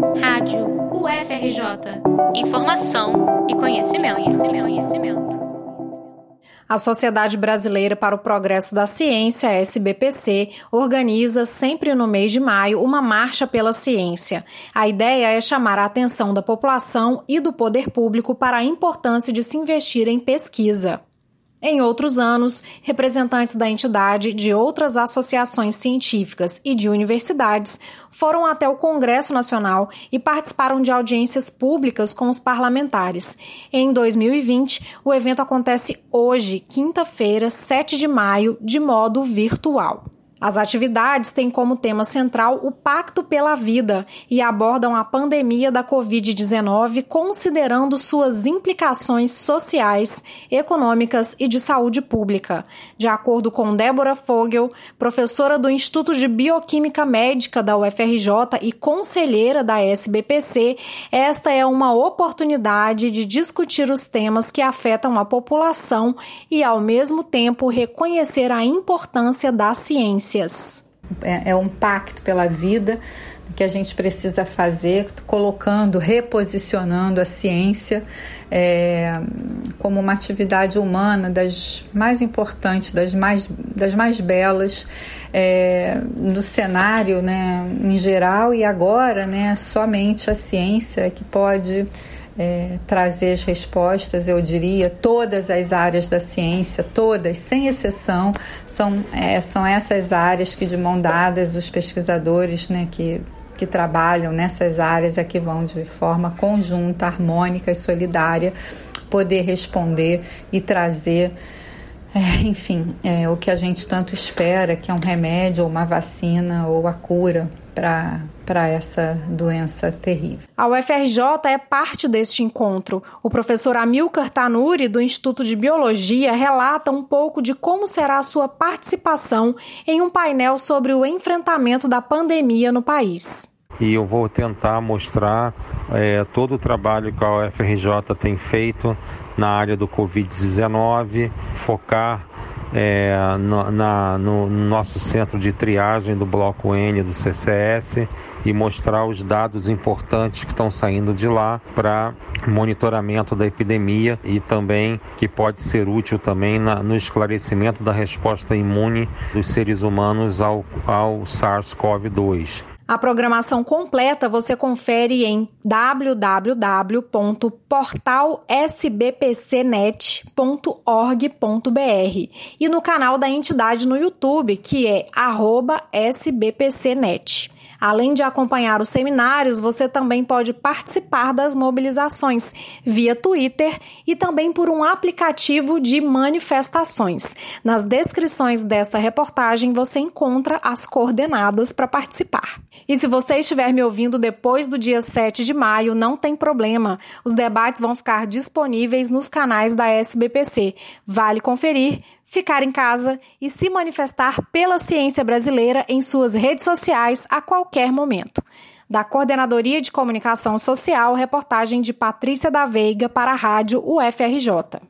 Rádio UFRJ. Informação e conhecimento, conhecimento, conhecimento. A Sociedade Brasileira para o Progresso da Ciência, SBPC, organiza sempre no mês de maio uma marcha pela ciência. A ideia é chamar a atenção da população e do poder público para a importância de se investir em pesquisa. Em outros anos, representantes da entidade, de outras associações científicas e de universidades foram até o Congresso Nacional e participaram de audiências públicas com os parlamentares. Em 2020, o evento acontece hoje, quinta-feira, 7 de maio, de modo virtual. As atividades têm como tema central o Pacto pela Vida e abordam a pandemia da Covid-19, considerando suas implicações sociais, econômicas e de saúde pública. De acordo com Débora Fogel, professora do Instituto de Bioquímica Médica da UFRJ e conselheira da SBPC, esta é uma oportunidade de discutir os temas que afetam a população e, ao mesmo tempo, reconhecer a importância da ciência É, é um pacto pela vida que a gente precisa fazer, colocando, reposicionando a ciência é, como uma atividade humana das mais importantes, das mais, das mais belas é, no cenário né, em geral. E agora né, somente a ciência que pode é, trazer as respostas, eu diria, todas as áreas da ciência, todas, sem exceção, são, é, são essas áreas que, de mão dadas, os pesquisadores né, que, que trabalham nessas áreas é que vão, de forma conjunta, harmônica e solidária, poder responder e trazer. É, enfim, é, o que a gente tanto espera, que é um remédio, ou uma vacina, ou a cura para essa doença terrível. A UFRJ é parte deste encontro. O professor Amilcar Tanuri, do Instituto de Biologia, relata um pouco de como será a sua participação em um painel sobre o enfrentamento da pandemia no país. E eu vou tentar mostrar é, todo o trabalho que a UFRJ tem feito na área do Covid-19, focar é, no, na, no, nosso centro de triagem do bloco N do CCS e mostrar os dados importantes que estão saindo de lá para monitoramento da epidemia e também que pode ser útil também na, no esclarecimento da resposta imune dos seres humanos ao, ao SARS-CoV-2. A programação completa você confere em www.portalsbpcnet.org.br e no canal da entidade no YouTube, que é @sbpcnet. Além de acompanhar os seminários, você também pode participar das mobilizações via Twitter e também por um aplicativo de manifestações. Nas descrições desta reportagem você encontra as coordenadas para participar. E se você estiver me ouvindo depois do dia 7 de maio, não tem problema. Os debates vão ficar disponíveis nos canais da SBPC. Vale conferir ficar em casa e se manifestar pela ciência brasileira em suas redes sociais a qualquer momento. Da Coordenadoria de Comunicação Social, reportagem de Patrícia da Veiga para a Rádio UFRJ.